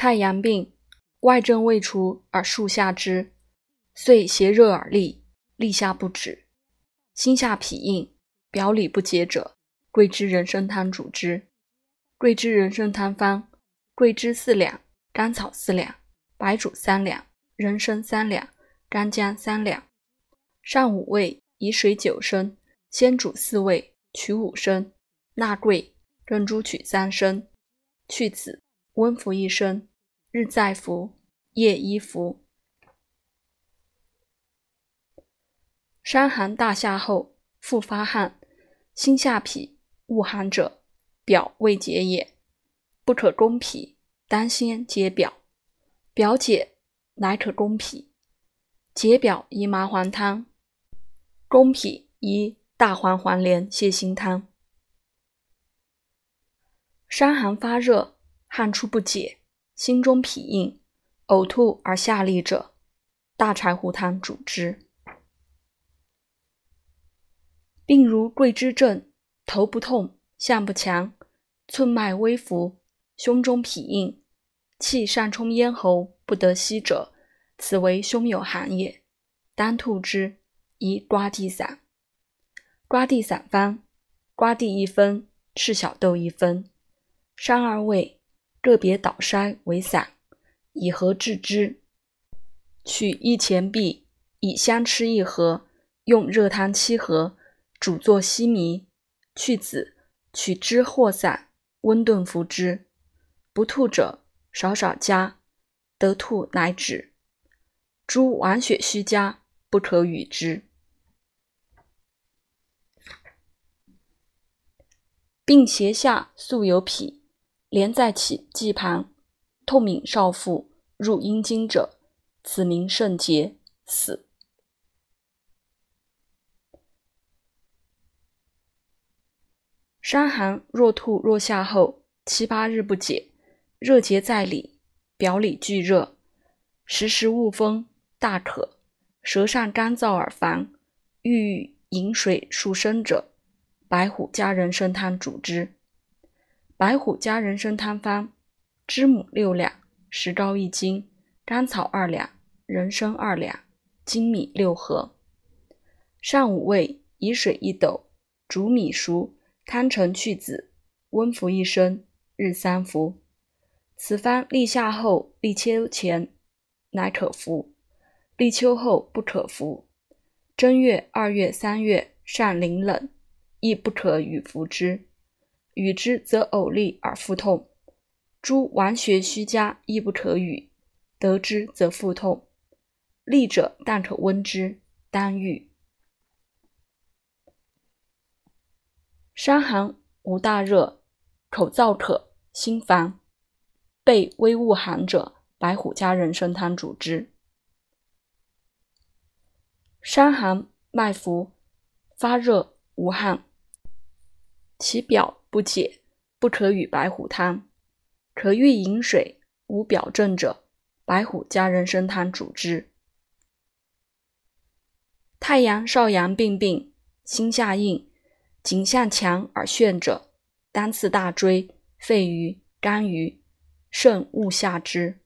太阳病，外症未除而数下之，遂邪热而立，立下不止。心下痞硬，表里不洁者，桂枝人参汤主之。桂枝人参汤方：桂枝四两，甘草四两，白术三两，人参三两，干姜三两。上五味，以水九升，先煮四味，取五升，纳桂，根珠取三升，去籽，温服一身，日再服，夜依服。伤寒大下后，复发汗，心下痞，恶寒者，表未解也。不可攻脾，当先解表。表解，乃可攻脾。解表宜麻黄汤，攻脾宜大黄黄连泻心汤。伤寒发热，汗出不解，心中痞硬，呕吐而下痢者，大柴胡汤主之。病如桂枝症，头不痛，项不强，寸脉微浮，胸中痞硬，气上冲咽喉，不得息者，此为胸有寒也。当吐之，宜刮地散。刮地散方：刮地一分，赤小豆一分，伤二味，个别捣筛为散，以合治之。取一钱币，以香吃一盒，用热汤七合。煮作稀糜，去籽，取汁或散，温炖服之。不吐者，少少加，得吐乃止。诸亡血虚家，不可与之。病胁下素有痞，连在起际旁，痛敏少妇，入阴经者，此名肾结，死。伤寒若吐若下后七八日不解，热结在里，表里俱热，时时恶风，大渴，舌上干燥而烦，欲饮水数升者，白虎加人参汤主之。白虎加人参汤方：知母六两，石膏一斤，甘草二两，人参二两，粳米六合。上五味，以水一斗，煮米熟。汤成去子，温服一升，日三服。此方立夏后、立秋前乃可服，立秋后不可服。正月、二月、三月上凌冷，亦不可与服之。与之则呕利而腹痛。诸亡血虚加亦不可与，得之则腹痛。利者但可温之，当愈。伤寒无大热，口燥渴，心烦，背微恶寒者，白虎加人参汤主之。伤寒脉浮，发热无汗，其表不解，不可与白虎汤。可欲饮水，无表证者，白虎加人参汤主之。太阳少阳病病，心下硬。颈项强而眩者，当刺大椎、肺俞、肝俞，肾勿下之。